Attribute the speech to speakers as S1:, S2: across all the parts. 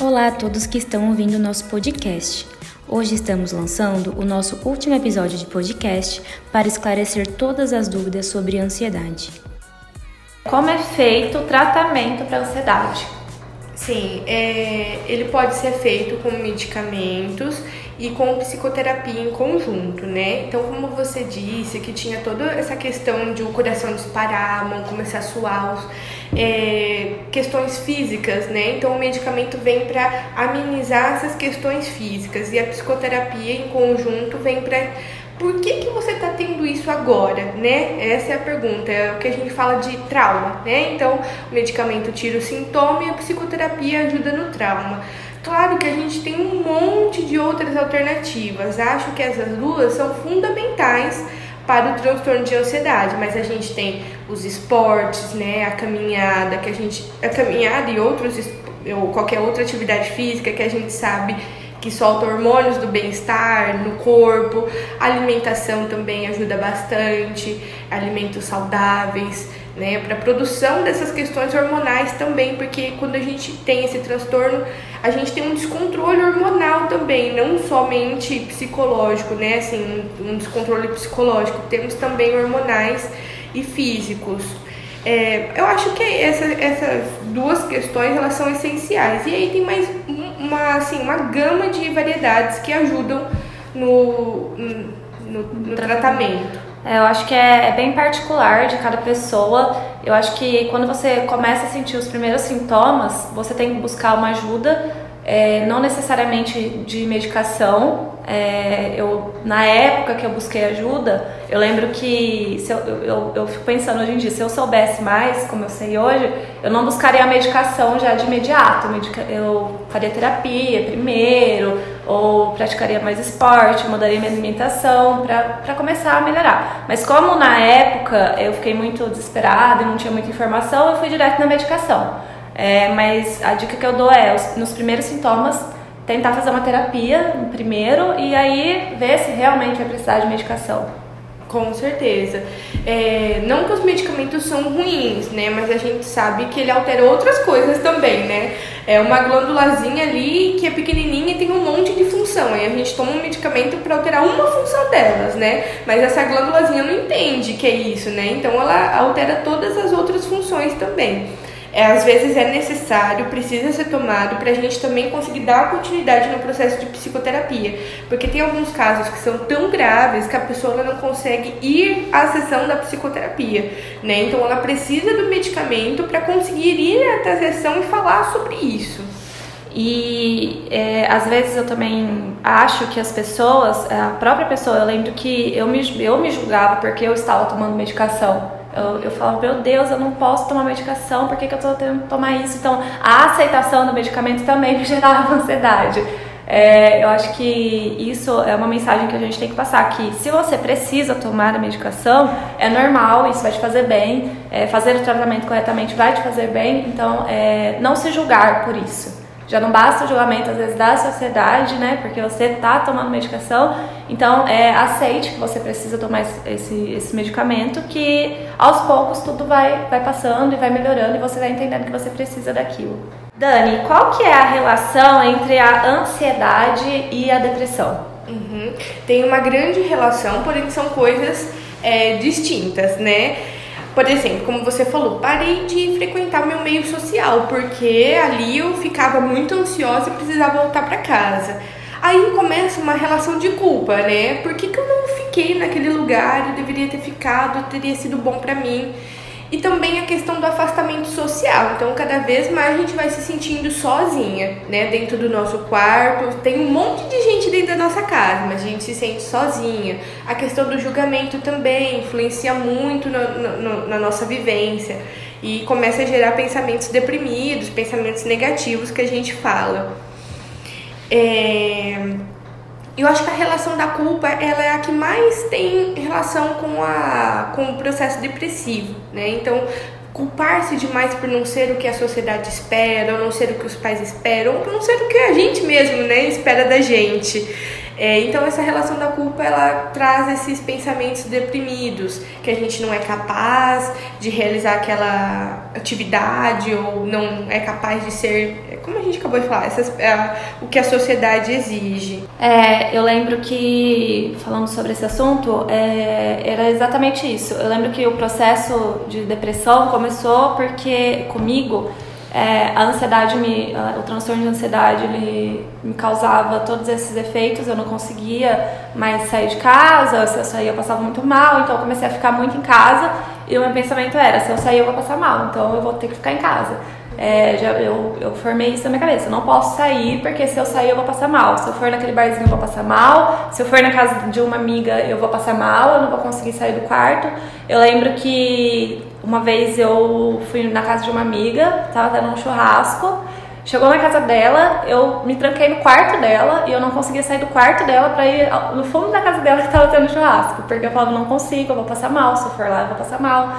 S1: Olá a todos que estão ouvindo o nosso podcast. Hoje estamos lançando o nosso último episódio de podcast para esclarecer todas as dúvidas sobre ansiedade.
S2: Como é feito o tratamento para ansiedade?
S3: Sim, é, ele pode ser feito com medicamentos e com psicoterapia em conjunto, né? Então, como você disse, que tinha toda essa questão de o coração disparar, a mão começar a suar, os, é, questões físicas, né? Então, o medicamento vem para amenizar essas questões físicas e a psicoterapia em conjunto vem para por que, que você está tendo isso agora, né? Essa é a pergunta, é o que a gente fala de trauma, né? Então, o medicamento tira o sintoma e a psicoterapia ajuda no trauma. Claro que a gente tem um monte de outras alternativas, acho que essas duas são fundamentais para o transtorno de ansiedade, mas a gente tem os esportes, né, a caminhada, que a gente a caminhada e outros ou qualquer outra atividade física que a gente sabe que solta hormônios do bem-estar no corpo. A alimentação também ajuda bastante, alimentos saudáveis, né, para produção dessas questões hormonais também, porque quando a gente tem esse transtorno, a gente tem um descontrole hormonal também, não somente psicológico, né, assim, um descontrole psicológico, temos também hormonais e físicos. É, eu acho que essa, essas duas questões elas são essenciais. E aí tem mais uma, assim, uma gama de variedades que ajudam no, no, no tratamento.
S2: É, eu acho que é, é, bem particular de cada pessoa. Eu acho que quando você começa a sentir os primeiros sintomas, você tem que buscar uma ajuda, é, não necessariamente de medicação, é, eu, na época que eu busquei ajuda, eu lembro que eu, eu, eu fico pensando hoje em dia, se eu soubesse mais, como eu sei hoje, eu não buscaria a medicação já de imediato. Eu faria terapia primeiro, ou praticaria mais esporte, mudaria minha alimentação para começar a melhorar. Mas como na época eu fiquei muito desesperada e não tinha muita informação, eu fui direto na medicação. É, mas a dica que eu dou é, nos primeiros sintomas, tentar fazer uma terapia primeiro e aí ver se realmente vai precisar de medicação.
S3: Com certeza. É, não que os medicamentos são ruins, né? Mas a gente sabe que ele altera outras coisas também, né? É uma glândulazinha ali que é pequenininha e tem um monte de função. E a gente toma um medicamento para alterar uma função delas, né? Mas essa glândulazinha não entende que é isso, né? Então ela altera todas as outras funções também é, às vezes é necessário, precisa ser tomado para a gente também conseguir dar continuidade no processo de psicoterapia. Porque tem alguns casos que são tão graves que a pessoa não consegue ir à sessão da psicoterapia, né? Então ela precisa do medicamento para conseguir ir até a sessão e falar sobre isso.
S2: E é, às vezes eu também acho que as pessoas, a própria pessoa, eu lembro que eu me, eu me julgava porque eu estava tomando medicação. Eu, eu falo, meu Deus, eu não posso tomar medicação, por que, que eu estou tendo que tomar isso? Então, a aceitação do medicamento também me gerava ansiedade. É, eu acho que isso é uma mensagem que a gente tem que passar, que se você precisa tomar a medicação, é normal, isso vai te fazer bem, é, fazer o tratamento corretamente vai te fazer bem, então é, não se julgar por isso. Já não basta o julgamento, às vezes, da sociedade, né? Porque você está tomando medicação. Então, é, aceite que você precisa tomar esse, esse medicamento, que aos poucos tudo vai, vai passando e vai melhorando e você vai entendendo que você precisa daquilo. Dani, qual que é a relação entre a ansiedade e a depressão?
S3: Uhum. Tem uma grande relação, porém são coisas é, distintas, né? Por exemplo, como você falou, parei de frequentar meu meio social, porque ali eu ficava muito ansiosa e precisava voltar para casa. Aí começa uma relação de culpa, né? Por que, que eu não fiquei naquele lugar? Eu deveria ter ficado, teria sido bom para mim. E também a questão do afastamento social. Então, cada vez mais a gente vai se sentindo sozinha, né? Dentro do nosso quarto. Tem um monte de gente dentro da nossa casa, mas a gente se sente sozinha. A questão do julgamento também influencia muito no, no, na nossa vivência. E começa a gerar pensamentos deprimidos, pensamentos negativos que a gente fala. É eu acho que a relação da culpa ela é a que mais tem relação com, a, com o processo depressivo, né? Então, culpar-se demais por não ser o que a sociedade espera, ou não ser o que os pais esperam, ou por não ser o que a gente mesmo, né, espera da gente. É, então essa relação da culpa ela traz esses pensamentos deprimidos, que a gente não é capaz de realizar aquela atividade ou não é capaz de ser, como a gente acabou de falar, essas, é, o que a sociedade exige.
S2: É, eu lembro que falando sobre esse assunto é, era exatamente isso. Eu lembro que o processo de depressão começou porque comigo é, a ansiedade, me, o transtorno de ansiedade, ele me causava todos esses efeitos. Eu não conseguia mais sair de casa. Se eu saía, eu passava muito mal. Então, eu comecei a ficar muito em casa. E o meu pensamento era: se eu sair, eu vou passar mal. Então, eu vou ter que ficar em casa. É, já, eu, eu formei isso na minha cabeça. Eu não posso sair porque se eu sair eu vou passar mal. Se eu for naquele barzinho eu vou passar mal. Se eu for na casa de uma amiga eu vou passar mal. Eu não vou conseguir sair do quarto. Eu lembro que uma vez eu fui na casa de uma amiga, tava tendo um churrasco. Chegou na casa dela, eu me tranquei no quarto dela e eu não conseguia sair do quarto dela pra ir no fundo da casa dela que tava tendo churrasco. Porque eu falava, não consigo, eu vou passar mal, se eu for lá eu vou passar mal.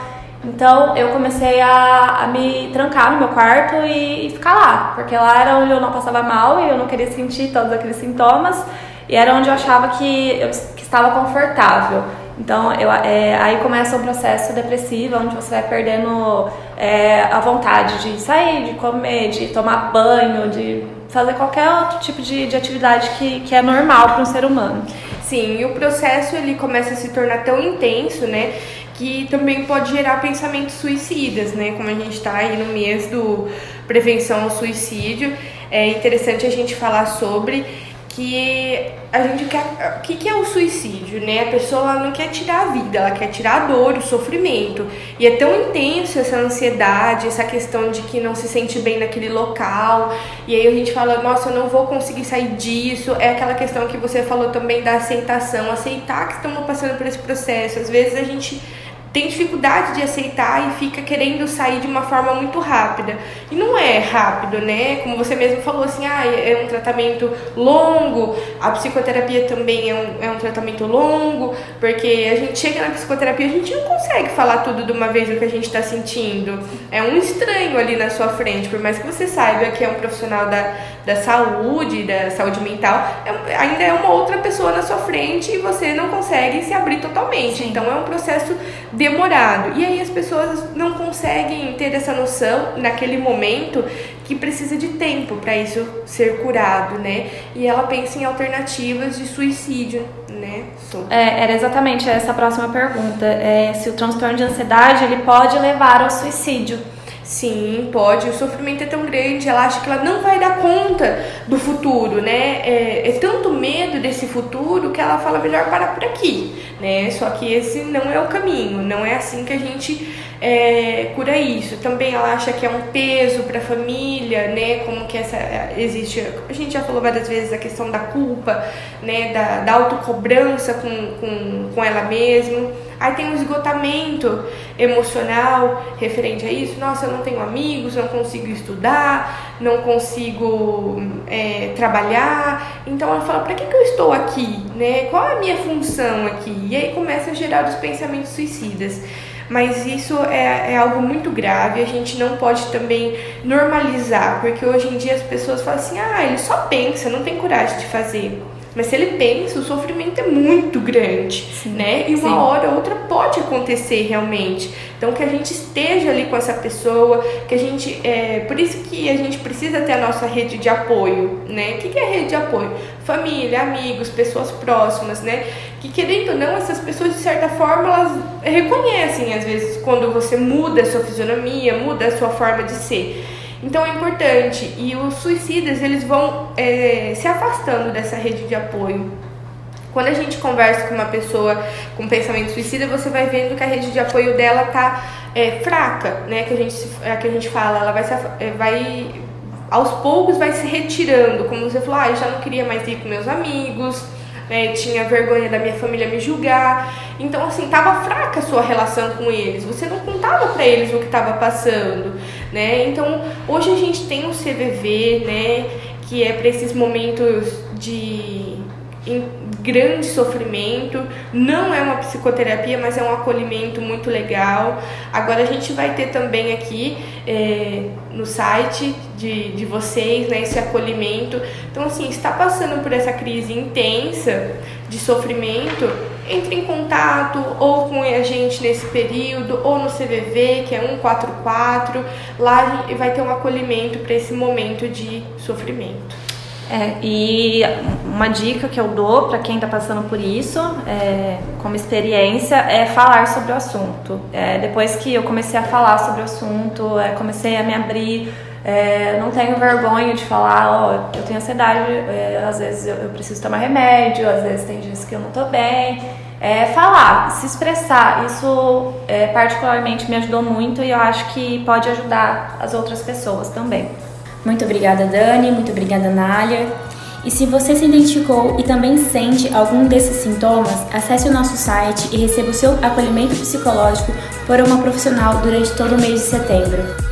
S2: Então eu comecei a, a me trancar no meu quarto e, e, ficar lá, porque lá era onde eu não passava mal e eu não queria sentir todos aqueles sintomas e era onde eu achava que eu que estava confortável. Então, eu, é, aí começa um processo depressivo, onde você vai perdendo é, a vontade de sair, de comer, de tomar banho, de fazer qualquer outro tipo de, de atividade que, que é normal para um ser humano.
S3: Sim, e o processo ele começa a se tornar tão intenso, né? Que também pode gerar pensamentos suicidas, né? Como a gente está aí no mês do prevenção ao suicídio, é interessante a gente falar sobre que a gente quer. O que, que é o suicídio, né? A pessoa não quer tirar a vida, ela quer tirar a dor, o sofrimento. E é tão intenso essa ansiedade, essa questão de que não se sente bem naquele local. E aí a gente fala, nossa, eu não vou conseguir sair disso. É aquela questão que você falou também da aceitação, aceitar que estamos passando por esse processo. Às vezes a gente tem dificuldade de aceitar e fica querendo sair de uma forma muito rápida. E não é rápido, né? Como você mesmo falou, assim, ah, é um tratamento longo, a psicoterapia também é um, é um tratamento longo, porque a gente chega na psicoterapia, a gente não consegue falar tudo de uma vez o que a gente está sentindo. É um estranho ali na sua frente, por mais que você saiba que é um profissional da, da saúde, da saúde mental, é, ainda é uma outra pessoa na sua frente e você não consegue se abrir totalmente. Sim. Então é um processo demorado. E aí as pessoas não conseguem ter essa noção naquele momento que precisa de tempo para isso ser curado, né? E ela pensa em alternativas de suicídio, né?
S2: É, era exatamente essa próxima pergunta. É, se o transtorno de ansiedade ele pode levar ao suicídio.
S3: Sim, pode. O sofrimento é tão grande, ela acha que ela não vai dar conta do futuro, né? É, é, tanto medo desse futuro que ela fala melhor parar por aqui, né? Só que esse não é o caminho, não é assim que a gente é, cura isso. Também ela acha que é um peso para a família, né? Como que essa existe. A gente já falou várias vezes a questão da culpa, né? Da, da autocobrança com, com, com ela mesma. Aí tem um esgotamento emocional referente a isso. Nossa, eu não tenho amigos, não consigo estudar, não consigo é, trabalhar. Então ela fala: para que, que eu estou aqui? Né? Qual é a minha função aqui? E aí começa a gerar os pensamentos suicidas mas isso é, é, algo muito grave, a gente não pode também normalizar, porque hoje em dia as pessoas falam assim: ah, ele só pensa, não tem coragem de fazer. Mas se ele pensa, o sofrimento é muito grande, sim, né? E uma sim. hora ou outra pode acontecer realmente. Então que a gente esteja ali com essa pessoa, que a gente. É, por isso que a gente precisa ter a nossa rede de apoio, né? O que é rede de apoio? Família, amigos, pessoas próximas, né? Que querendo ou não, essas pessoas de certa forma elas reconhecem às vezes quando você muda a sua fisionomia, muda a sua forma de ser. Então é importante. E os suicidas, eles vão é, se afastando dessa rede de apoio. Quando a gente conversa com uma pessoa com pensamento suicida, você vai vendo que a rede de apoio dela tá é, fraca, né? Que a gente, é, que a gente fala, ela vai, se, é, vai aos poucos vai se retirando. Como você falou, ah, eu já não queria mais ir com meus amigos, né, tinha vergonha da minha família me julgar. Então, assim, tava fraca a sua relação com eles. Você não contava para eles o que estava passando, né? Então, hoje a gente tem o CVV, né, que é para esses momentos de em grande sofrimento. Não é uma psicoterapia, mas é um acolhimento muito legal. Agora a gente vai ter também aqui é, no site de, de vocês né, esse acolhimento. Então, assim, está passando por essa crise intensa de sofrimento, entre em contato ou com a gente nesse período, ou no CVV, que é 144. Lá vai ter um acolhimento para esse momento de sofrimento.
S2: É, e uma dica que eu dou para quem está passando por isso, é, como experiência, é falar sobre o assunto. É, depois que eu comecei a falar sobre o assunto, é, comecei a me abrir, é, não tenho vergonha de falar, ó, eu tenho ansiedade, é, às vezes eu, eu, preciso tomar remédio, às vezes tem dias que eu não estou bem. falar, se expressar, isso particularmente me ajudou muito e eu acho que pode ajudar as outras pessoas também.
S1: Muito obrigada, Dani. Muito obrigada, Nália. E se você se identificou e também sente algum desses sintomas, acesse o nosso site e receba o seu acolhimento psicológico por uma profissional durante todo o mês de setembro.